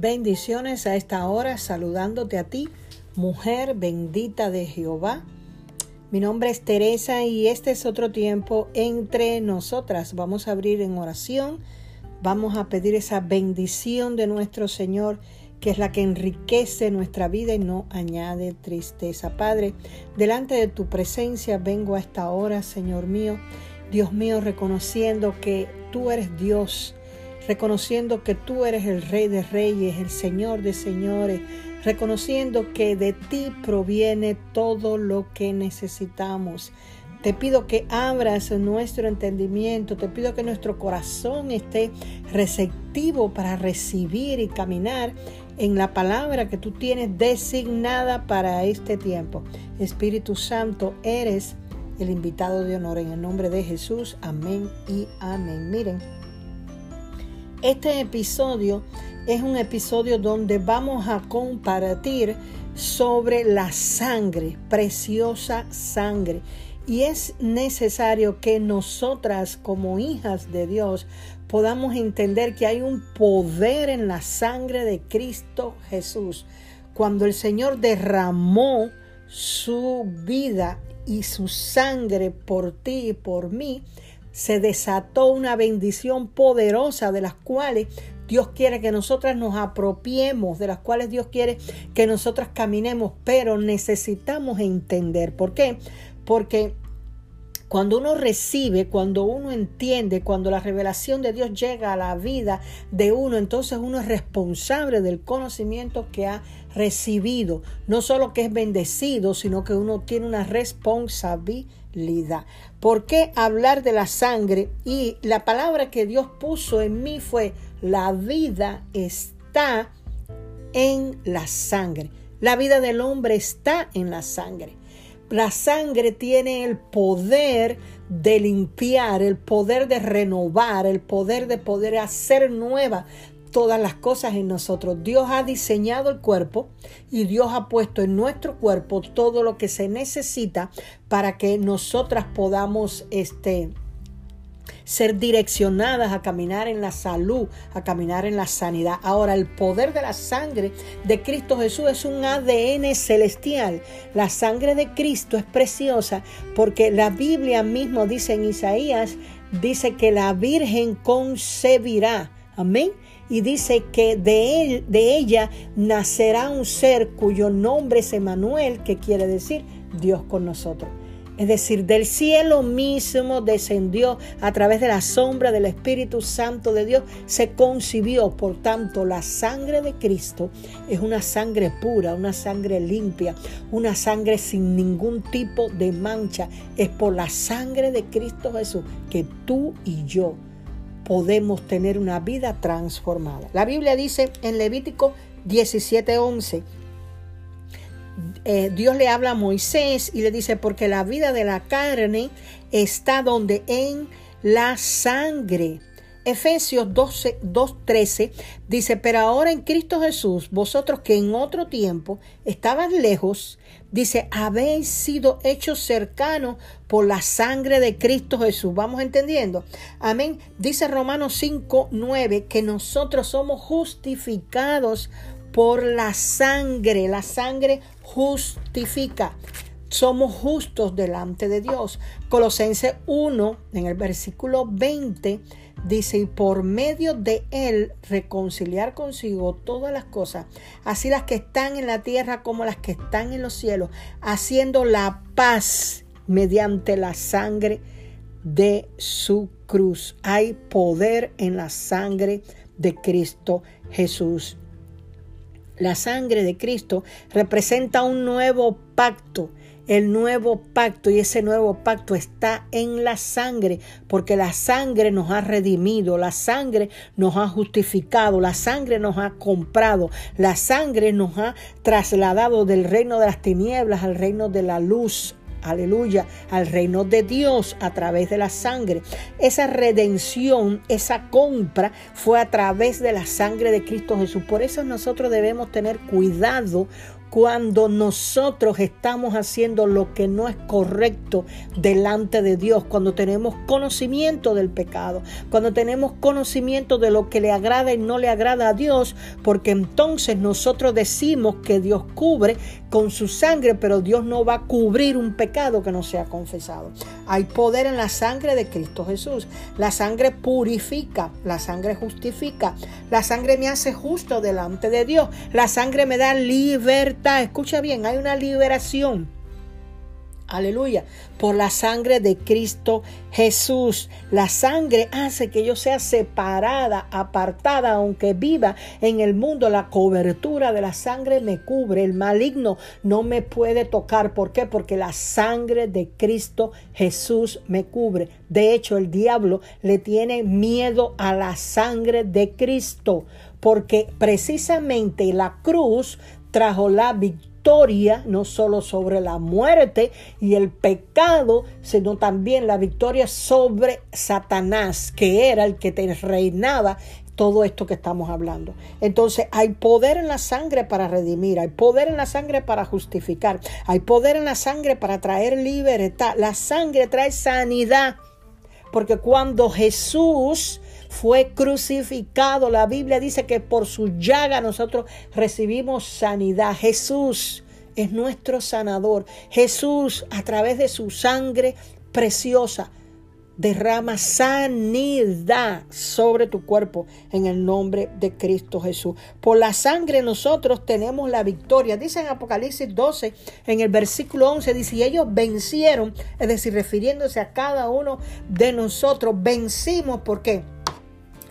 Bendiciones a esta hora, saludándote a ti, mujer bendita de Jehová. Mi nombre es Teresa y este es otro tiempo entre nosotras. Vamos a abrir en oración, vamos a pedir esa bendición de nuestro Señor, que es la que enriquece nuestra vida y no añade tristeza. Padre, delante de tu presencia vengo a esta hora, Señor mío, Dios mío, reconociendo que tú eres Dios reconociendo que tú eres el Rey de Reyes, el Señor de Señores, reconociendo que de ti proviene todo lo que necesitamos. Te pido que abras nuestro entendimiento, te pido que nuestro corazón esté receptivo para recibir y caminar en la palabra que tú tienes designada para este tiempo. Espíritu Santo, eres el invitado de honor en el nombre de Jesús. Amén y amén. Miren. Este episodio es un episodio donde vamos a compartir sobre la sangre, preciosa sangre. Y es necesario que nosotras como hijas de Dios podamos entender que hay un poder en la sangre de Cristo Jesús. Cuando el Señor derramó su vida y su sangre por ti y por mí, se desató una bendición poderosa de las cuales Dios quiere que nosotras nos apropiemos, de las cuales Dios quiere que nosotras caminemos, pero necesitamos entender. ¿Por qué? Porque cuando uno recibe, cuando uno entiende, cuando la revelación de Dios llega a la vida de uno, entonces uno es responsable del conocimiento que ha recibido. No solo que es bendecido, sino que uno tiene una responsabilidad ¿Por qué hablar de la sangre? Y la palabra que Dios puso en mí fue, la vida está en la sangre. La vida del hombre está en la sangre. La sangre tiene el poder de limpiar, el poder de renovar, el poder de poder hacer nueva todas las cosas en nosotros. Dios ha diseñado el cuerpo y Dios ha puesto en nuestro cuerpo todo lo que se necesita para que nosotras podamos este ser direccionadas a caminar en la salud, a caminar en la sanidad. Ahora, el poder de la sangre de Cristo Jesús es un ADN celestial. La sangre de Cristo es preciosa porque la Biblia mismo dice en Isaías, dice que la Virgen concebirá. Amén y dice que de, él, de ella nacerá un ser cuyo nombre es Emanuel, que quiere decir Dios con nosotros. Es decir, del cielo mismo descendió a través de la sombra del Espíritu Santo de Dios, se concibió. Por tanto, la sangre de Cristo es una sangre pura, una sangre limpia, una sangre sin ningún tipo de mancha. Es por la sangre de Cristo Jesús que tú y yo podemos tener una vida transformada. La Biblia dice en Levítico 17:11, eh, Dios le habla a Moisés y le dice, porque la vida de la carne está donde en la sangre. Efesios 12, 2.13 dice, pero ahora en Cristo Jesús, vosotros que en otro tiempo estabas lejos, dice, habéis sido hechos cercanos por la sangre de Cristo Jesús. Vamos entendiendo. Amén. Dice Romanos 5.9 que nosotros somos justificados por la sangre. La sangre justifica somos justos delante de Dios. Colosenses 1, en el versículo 20, dice, y por medio de él reconciliar consigo todas las cosas, así las que están en la tierra como las que están en los cielos, haciendo la paz mediante la sangre de su cruz. Hay poder en la sangre de Cristo Jesús. La sangre de Cristo representa un nuevo pacto el nuevo pacto y ese nuevo pacto está en la sangre, porque la sangre nos ha redimido, la sangre nos ha justificado, la sangre nos ha comprado, la sangre nos ha trasladado del reino de las tinieblas al reino de la luz aleluya, al reino de Dios a través de la sangre. Esa redención, esa compra fue a través de la sangre de Cristo Jesús. Por eso nosotros debemos tener cuidado cuando nosotros estamos haciendo lo que no es correcto delante de Dios, cuando tenemos conocimiento del pecado, cuando tenemos conocimiento de lo que le agrada y no le agrada a Dios, porque entonces nosotros decimos que Dios cubre con su sangre, pero Dios no va a cubrir un pecado que no sea confesado. Hay poder en la sangre de Cristo Jesús. La sangre purifica, la sangre justifica, la sangre me hace justo delante de Dios, la sangre me da libertad. Escucha bien, hay una liberación Aleluya. Por la sangre de Cristo Jesús. La sangre hace que yo sea separada, apartada, aunque viva en el mundo. La cobertura de la sangre me cubre. El maligno no me puede tocar. ¿Por qué? Porque la sangre de Cristo Jesús me cubre. De hecho, el diablo le tiene miedo a la sangre de Cristo. Porque precisamente la cruz trajo la victoria no solo sobre la muerte y el pecado, sino también la victoria sobre Satanás, que era el que te reinaba todo esto que estamos hablando. Entonces hay poder en la sangre para redimir, hay poder en la sangre para justificar, hay poder en la sangre para traer libertad. La sangre trae sanidad, porque cuando Jesús fue crucificado. La Biblia dice que por su llaga nosotros recibimos sanidad. Jesús es nuestro sanador. Jesús, a través de su sangre preciosa, derrama sanidad sobre tu cuerpo en el nombre de Cristo Jesús. Por la sangre nosotros tenemos la victoria. Dice en Apocalipsis 12, en el versículo 11, dice, y ellos vencieron, es decir, refiriéndose a cada uno de nosotros, vencimos, ¿por qué?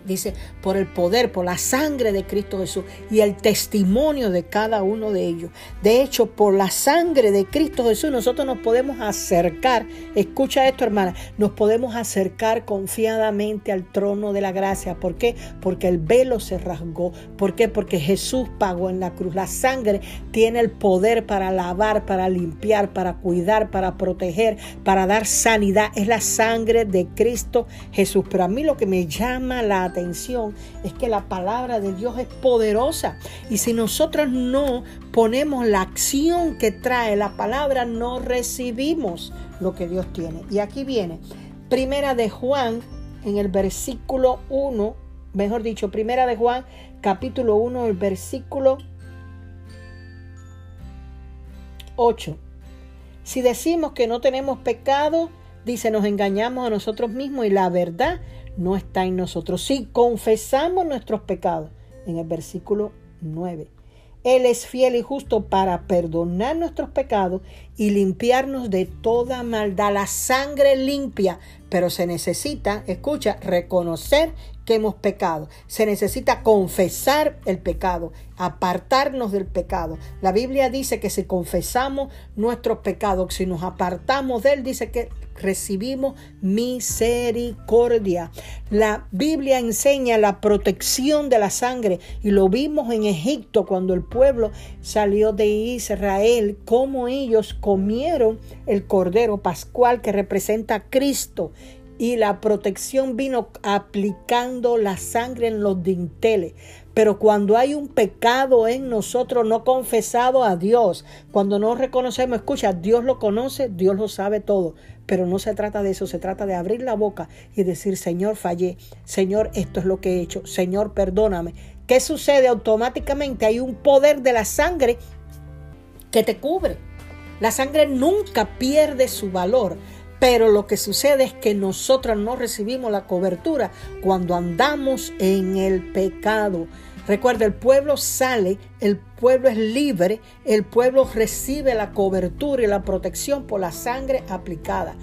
Dice, por el poder, por la sangre de Cristo Jesús y el testimonio de cada uno de ellos. De hecho, por la sangre de Cristo Jesús nosotros nos podemos acercar, escucha esto hermana, nos podemos acercar confiadamente al trono de la gracia. ¿Por qué? Porque el velo se rasgó. ¿Por qué? Porque Jesús pagó en la cruz. La sangre tiene el poder para lavar, para limpiar, para cuidar, para proteger, para dar sanidad. Es la sangre de Cristo Jesús. Pero a mí lo que me llama la atención es que la palabra de Dios es poderosa y si nosotros no ponemos la acción que trae la palabra, no recibimos lo que Dios tiene. Y aquí viene, primera de Juan, en el versículo 1, mejor dicho, primera de Juan, capítulo 1, el versículo 8. Si decimos que no tenemos pecado, dice, nos engañamos a nosotros mismos y la verdad no está en nosotros. Si confesamos nuestros pecados, en el versículo 9, Él es fiel y justo para perdonar nuestros pecados y limpiarnos de toda maldad. La sangre limpia, pero se necesita, escucha, reconocer que hemos pecado. Se necesita confesar el pecado, apartarnos del pecado. La Biblia dice que si confesamos nuestros pecados, si nos apartamos de él, dice que recibimos misericordia. La Biblia enseña la protección de la sangre y lo vimos en Egipto cuando el pueblo salió de Israel, cómo ellos comieron el cordero pascual que representa a Cristo y la protección vino aplicando la sangre en los dinteles. Pero cuando hay un pecado en nosotros no confesado a Dios, cuando no reconocemos, escucha, Dios lo conoce, Dios lo sabe todo. Pero no se trata de eso, se trata de abrir la boca y decir, Señor, fallé, Señor, esto es lo que he hecho, Señor, perdóname. ¿Qué sucede? Automáticamente hay un poder de la sangre que te cubre. La sangre nunca pierde su valor. Pero lo que sucede es que nosotros no recibimos la cobertura cuando andamos en el pecado. Recuerda, el pueblo sale, el pueblo es libre, el pueblo recibe la cobertura y la protección por la sangre aplicada.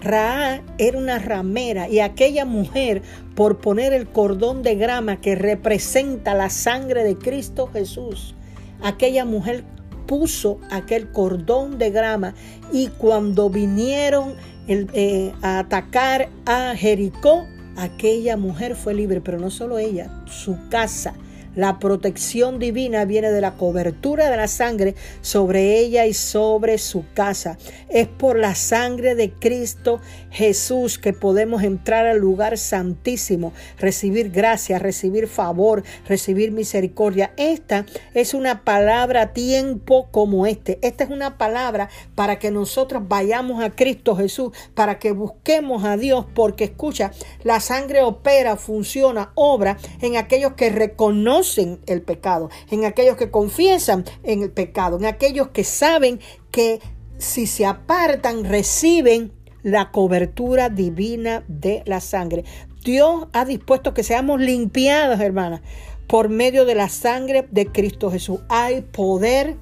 Ra era una ramera y aquella mujer, por poner el cordón de grama que representa la sangre de Cristo Jesús, aquella mujer puso aquel cordón de grama y cuando vinieron eh, a atacar a Jericó, aquella mujer fue libre, pero no solo ella, su casa, La protección divina viene de la cobertura de la sangre sobre ella y sobre su casa. Es por la sangre de Cristo Jesús que podemos entrar al lugar santísimo, recibir gracia, recibir favor, recibir misericordia. Esta es una palabra tiempo como este. Esta es una palabra para que nosotros vayamos a Cristo Jesús, para que busquemos a Dios, porque escucha, la sangre opera, funciona, obra en aquellos que reconocen el pecado, en aquellos que confiesan en el pecado, en aquellos que saben que si se apartan reciben la cobertura divina de la sangre. Dios ha dispuesto que seamos limpiados, hermanas, por medio de la sangre de Cristo Jesús. Hay poder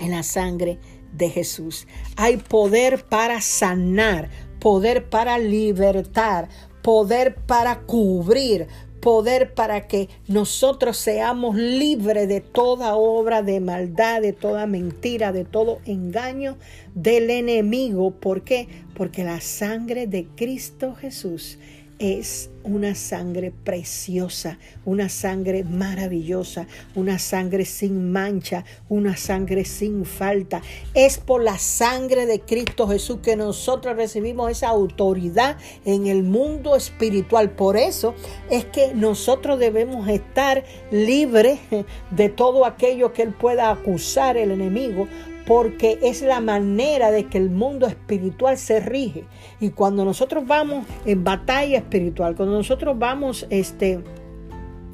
en la sangre de Jesús. Hay poder para sanar, poder para libertar, poder para cubrir, poder para que nosotros seamos libres de toda obra de maldad, de toda mentira, de todo engaño del enemigo. ¿Por qué? Porque la sangre de Cristo Jesús es una sangre preciosa, una sangre maravillosa, una sangre sin mancha, una sangre sin falta. Es por la sangre de Cristo Jesús que nosotros recibimos esa autoridad en el mundo espiritual. Por eso es que nosotros debemos estar libres de todo aquello que Él pueda acusar el enemigo, porque es la manera de que el mundo espiritual se rige. Y cuando nosotros vamos en batalla espiritual, cuando nosotros vamos este,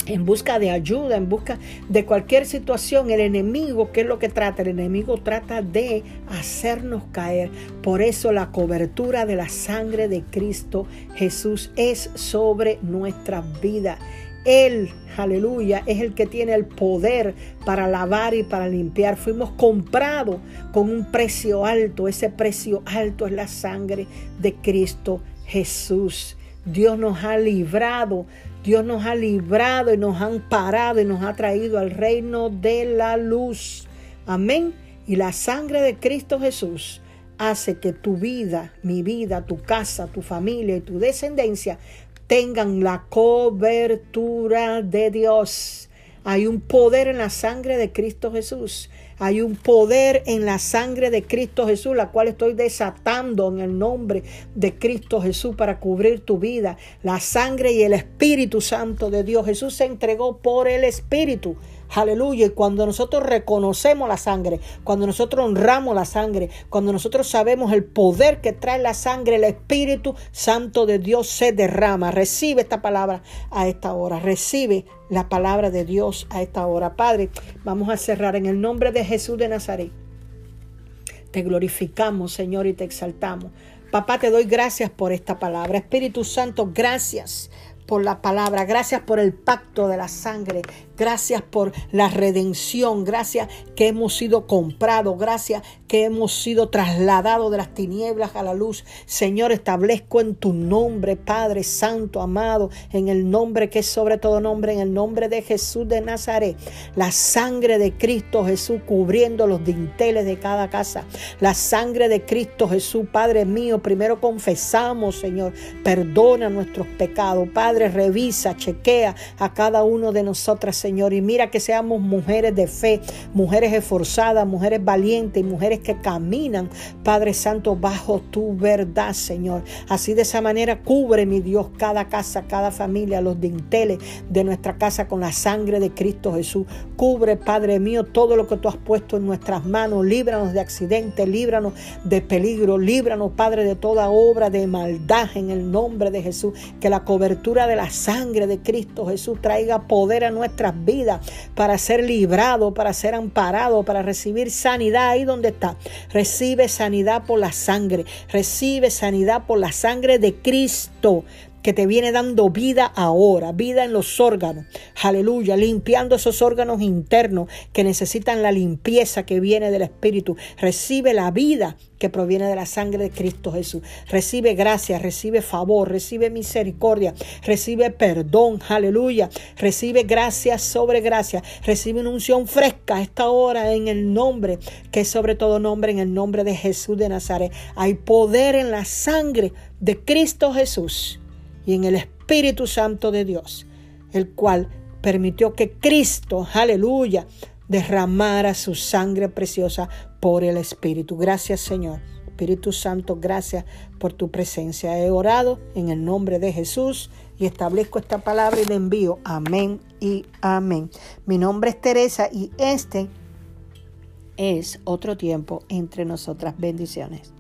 en busca de ayuda, en busca de cualquier situación, el enemigo, ¿qué es lo que trata? El enemigo trata de hacernos caer. Por eso la cobertura de la sangre de Cristo Jesús es sobre nuestra vida. Él, aleluya, es el que tiene el poder para lavar y para limpiar. Fuimos comprados con un precio alto. Ese precio alto es la sangre de Cristo Jesús. Dios nos ha librado. Dios nos ha librado y nos ha amparado y nos ha traído al reino de la luz. Amén. Y la sangre de Cristo Jesús hace que tu vida, mi vida, tu casa, tu familia y tu descendencia tengan la cobertura de Dios. Hay un poder en la sangre de Cristo Jesús. Hay un poder en la sangre de Cristo Jesús, la cual estoy desatando en el nombre de Cristo Jesús para cubrir tu vida. La sangre y el Espíritu Santo de Dios. Jesús se entregó por el Espíritu. Aleluya. Y cuando nosotros reconocemos la sangre, cuando nosotros honramos la sangre, cuando nosotros sabemos el poder que trae la sangre, el Espíritu Santo de Dios se derrama. Recibe esta palabra a esta hora. Recibe la palabra de Dios a esta hora. Padre, vamos a cerrar en el nombre de Jesús de Nazaret. Te glorificamos, Señor, y te exaltamos. Papá, te doy gracias por esta palabra. Espíritu Santo, gracias por la palabra, gracias por el pacto de la sangre, gracias por la redención, gracias que hemos sido comprados, gracias que hemos sido trasladados de las tinieblas a la luz. Señor, establezco en tu nombre, Padre Santo, amado, en el nombre que es sobre todo nombre, en el nombre de Jesús de Nazaret, la sangre de Cristo Jesús cubriendo los dinteles de cada casa, la sangre de Cristo Jesús, Padre mío, primero confesamos, Señor, perdona nuestros pecados, Padre revisa, chequea a cada uno de nosotras, Señor. Y mira que seamos mujeres de fe, mujeres esforzadas, mujeres valientes y mujeres que caminan, Padre Santo, bajo tu verdad, Señor. Así de esa manera cubre, mi Dios, cada casa, cada familia, los dinteles de nuestra casa con la sangre de Cristo Jesús. Cubre, Padre mío, todo lo que tú has puesto en nuestras manos. Líbranos de accidentes, líbranos de peligro, líbranos, Padre, de toda obra de maldad en el nombre de Jesús. Que la cobertura de la sangre de Cristo Jesús traiga poder a nuestras vidas para ser librado, para ser amparado, para recibir sanidad. Ahí donde está. Recibe sanidad por la sangre, recibe sanidad por la sangre de Cristo que te viene dando vida ahora, vida en los órganos. Aleluya, limpiando esos órganos internos que necesitan la limpieza que viene del Espíritu. Recibe la vida que proviene de la sangre de Cristo Jesús. Recibe gracia, recibe favor, recibe misericordia, recibe perdón. Aleluya. Recibe gracia sobre gracia. Recibe una unción fresca esta hora en el nombre, que es sobre todo nombre, en el nombre de Jesús de Nazaret. Hay poder en la sangre de Cristo Jesús y en el Espíritu Santo de Dios, el cual permitió que Cristo, aleluya, derramara su sangre preciosa por el Espíritu. Gracias Señor. Espíritu Santo, gracias por tu presencia. He orado en el nombre de Jesús y establezco esta palabra y le envío. Amén y amén. Mi nombre es Teresa y este es otro tiempo entre nosotras. Bendiciones.